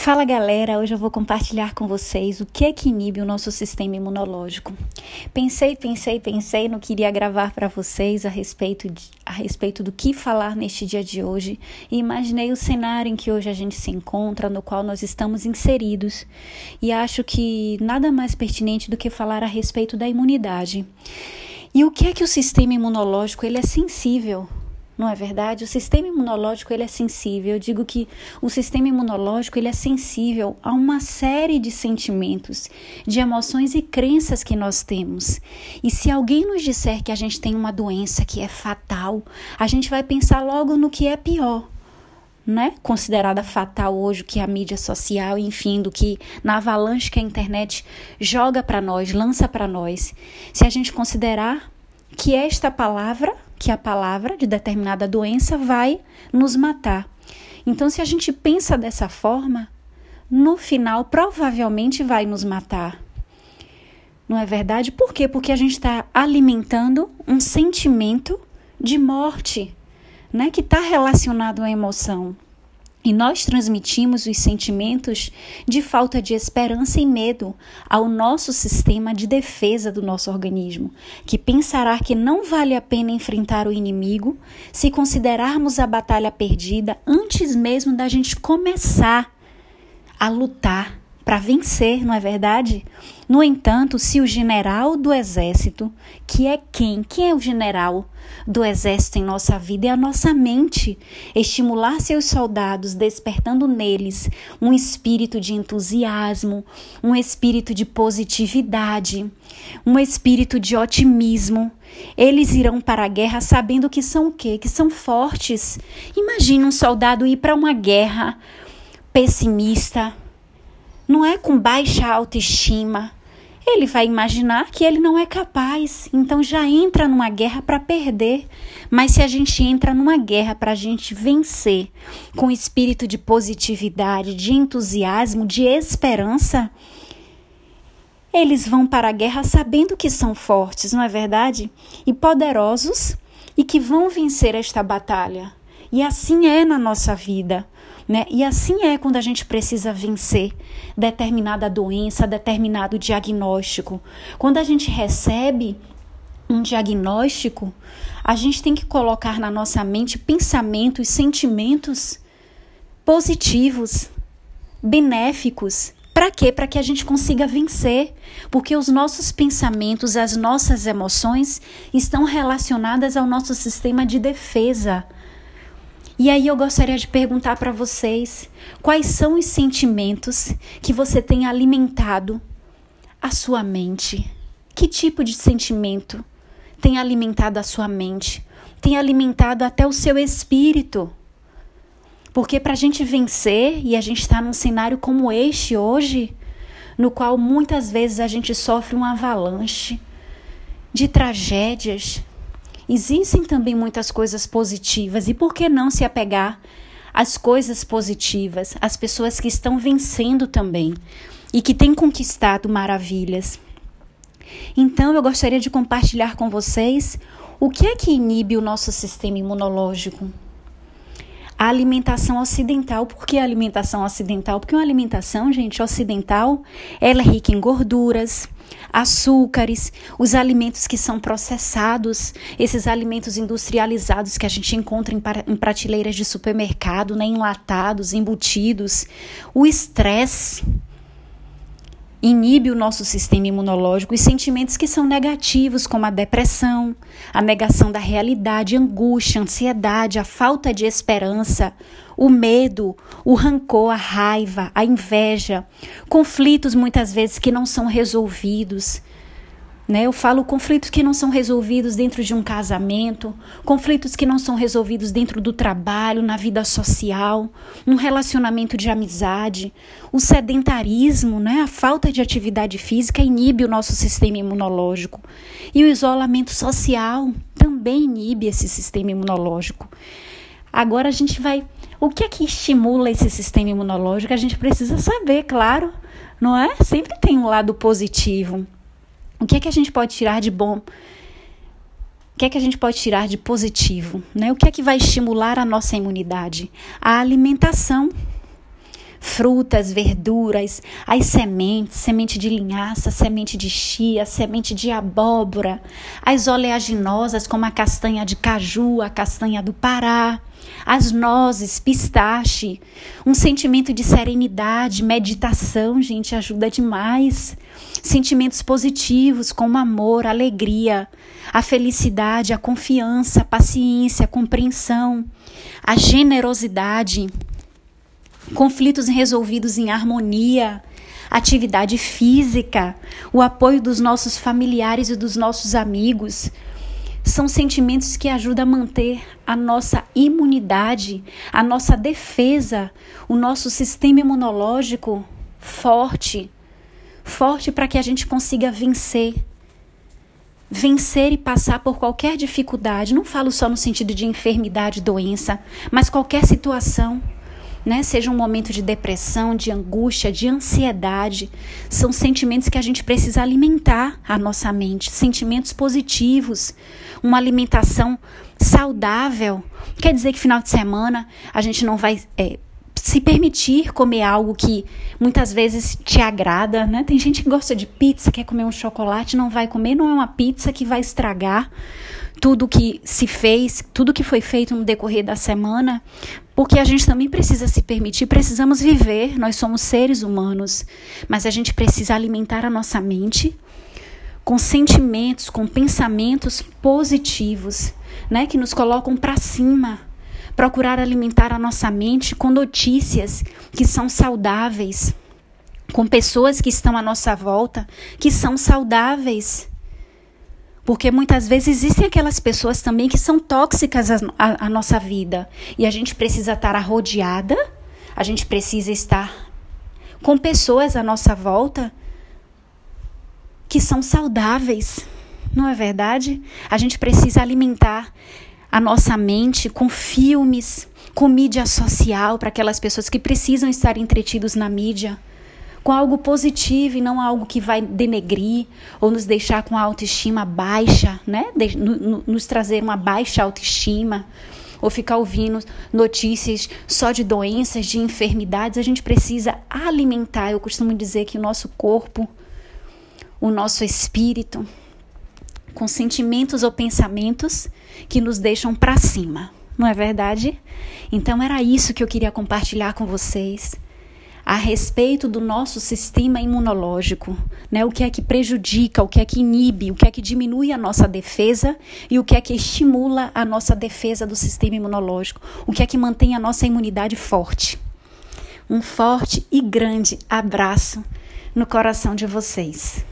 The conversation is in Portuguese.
Fala galera, hoje eu vou compartilhar com vocês o que é que inibe o nosso sistema imunológico. Pensei, pensei, pensei, não queria gravar para vocês a respeito, de, a respeito do que falar neste dia de hoje e imaginei o cenário em que hoje a gente se encontra, no qual nós estamos inseridos e acho que nada mais pertinente do que falar a respeito da imunidade. E o que é que o sistema imunológico ele é sensível não é verdade? O sistema imunológico ele é sensível. Eu digo que o sistema imunológico ele é sensível a uma série de sentimentos, de emoções e crenças que nós temos. E se alguém nos disser que a gente tem uma doença que é fatal, a gente vai pensar logo no que é pior. Né? Considerada fatal hoje que a mídia social, enfim, do que na avalanche que a internet joga para nós, lança para nós. Se a gente considerar que esta palavra que a palavra de determinada doença vai nos matar. Então, se a gente pensa dessa forma, no final provavelmente vai nos matar. Não é verdade? Por quê? Porque a gente está alimentando um sentimento de morte, né? Que está relacionado à emoção. E nós transmitimos os sentimentos de falta de esperança e medo ao nosso sistema de defesa do nosso organismo, que pensará que não vale a pena enfrentar o inimigo se considerarmos a batalha perdida antes mesmo da gente começar a lutar para vencer, não é verdade? No entanto, se o general do exército, que é quem? Quem é o general do exército em nossa vida? É a nossa mente. Estimular seus soldados, despertando neles um espírito de entusiasmo, um espírito de positividade, um espírito de otimismo. Eles irão para a guerra sabendo que são o quê? Que são fortes. Imagine um soldado ir para uma guerra pessimista, não é com baixa autoestima. Ele vai imaginar que ele não é capaz, então já entra numa guerra para perder. Mas se a gente entra numa guerra para a gente vencer, com espírito de positividade, de entusiasmo, de esperança, eles vão para a guerra sabendo que são fortes, não é verdade? E poderosos e que vão vencer esta batalha. E assim é na nossa vida. Né? E assim é quando a gente precisa vencer determinada doença, determinado diagnóstico. Quando a gente recebe um diagnóstico, a gente tem que colocar na nossa mente pensamentos, sentimentos positivos, benéficos. Para quê? Para que a gente consiga vencer. Porque os nossos pensamentos, as nossas emoções estão relacionadas ao nosso sistema de defesa. E aí eu gostaria de perguntar para vocês quais são os sentimentos que você tem alimentado a sua mente. Que tipo de sentimento tem alimentado a sua mente? Tem alimentado até o seu espírito? Porque para a gente vencer, e a gente está num cenário como este hoje, no qual muitas vezes a gente sofre um avalanche de tragédias, Existem também muitas coisas positivas e por que não se apegar às coisas positivas, às pessoas que estão vencendo também e que têm conquistado maravilhas? Então, eu gostaria de compartilhar com vocês o que é que inibe o nosso sistema imunológico. A alimentação ocidental. Por que a alimentação ocidental? Porque uma alimentação, gente, ocidental, ela é rica em gorduras, açúcares, os alimentos que são processados, esses alimentos industrializados que a gente encontra em, em prateleiras de supermercado, né, enlatados, embutidos, o estresse inibe o nosso sistema imunológico e sentimentos que são negativos, como a depressão, a negação da realidade, angústia, ansiedade, a falta de esperança, o medo, o rancor, a raiva, a inveja, conflitos muitas vezes que não são resolvidos, né? Eu falo conflitos que não são resolvidos dentro de um casamento, conflitos que não são resolvidos dentro do trabalho, na vida social, um relacionamento de amizade, o sedentarismo, né? a falta de atividade física inibe o nosso sistema imunológico. E o isolamento social também inibe esse sistema imunológico. Agora a gente vai. O que é que estimula esse sistema imunológico? A gente precisa saber, claro, não é? Sempre tem um lado positivo. O que é que a gente pode tirar de bom? O que é que a gente pode tirar de positivo? Né? O que é que vai estimular a nossa imunidade? A alimentação. Frutas, verduras, as sementes, semente de linhaça, semente de chia, semente de abóbora, as oleaginosas como a castanha de caju, a castanha do Pará, as nozes, pistache, um sentimento de serenidade, meditação, gente, ajuda demais. Sentimentos positivos como amor, alegria, a felicidade, a confiança, a paciência, a compreensão, a generosidade, conflitos resolvidos em harmonia, atividade física, o apoio dos nossos familiares e dos nossos amigos. São sentimentos que ajudam a manter a nossa imunidade, a nossa defesa, o nosso sistema imunológico forte, forte para que a gente consiga vencer. Vencer e passar por qualquer dificuldade, não falo só no sentido de enfermidade, doença, mas qualquer situação né? Seja um momento de depressão, de angústia, de ansiedade, são sentimentos que a gente precisa alimentar a nossa mente, sentimentos positivos, uma alimentação saudável. Quer dizer que final de semana a gente não vai é, se permitir comer algo que muitas vezes te agrada, né? Tem gente que gosta de pizza, quer comer um chocolate, não vai comer, não é uma pizza que vai estragar tudo que se fez, tudo que foi feito no decorrer da semana, porque a gente também precisa se permitir, precisamos viver, nós somos seres humanos, mas a gente precisa alimentar a nossa mente com sentimentos, com pensamentos positivos, né, que nos colocam para cima. Procurar alimentar a nossa mente com notícias que são saudáveis, com pessoas que estão à nossa volta que são saudáveis. Porque muitas vezes existem aquelas pessoas também que são tóxicas à, nossa vida. E a gente precisa estar rodeada, a gente precisa estar com pessoas à nossa volta que são saudáveis. Não é verdade? A gente precisa alimentar a nossa mente com filmes, com mídia social para aquelas pessoas que precisam estar entretidos na mídia com algo positivo e não algo que vai denegrir ou nos deixar com a autoestima baixa, né? De, no, nos trazer uma baixa autoestima ou ficar ouvindo notícias só de doenças, de enfermidades. A gente precisa alimentar. Eu costumo dizer que o nosso corpo, o nosso espírito, com sentimentos ou pensamentos que nos deixam para cima. Não é verdade? Então era isso que eu queria compartilhar com vocês a respeito do nosso sistema imunológico, né? O que é que prejudica, o que é que inibe, o que é que diminui a nossa defesa e o que é que estimula a nossa defesa do sistema imunológico, o que é que mantém a nossa imunidade forte. Um forte e grande abraço no coração de vocês.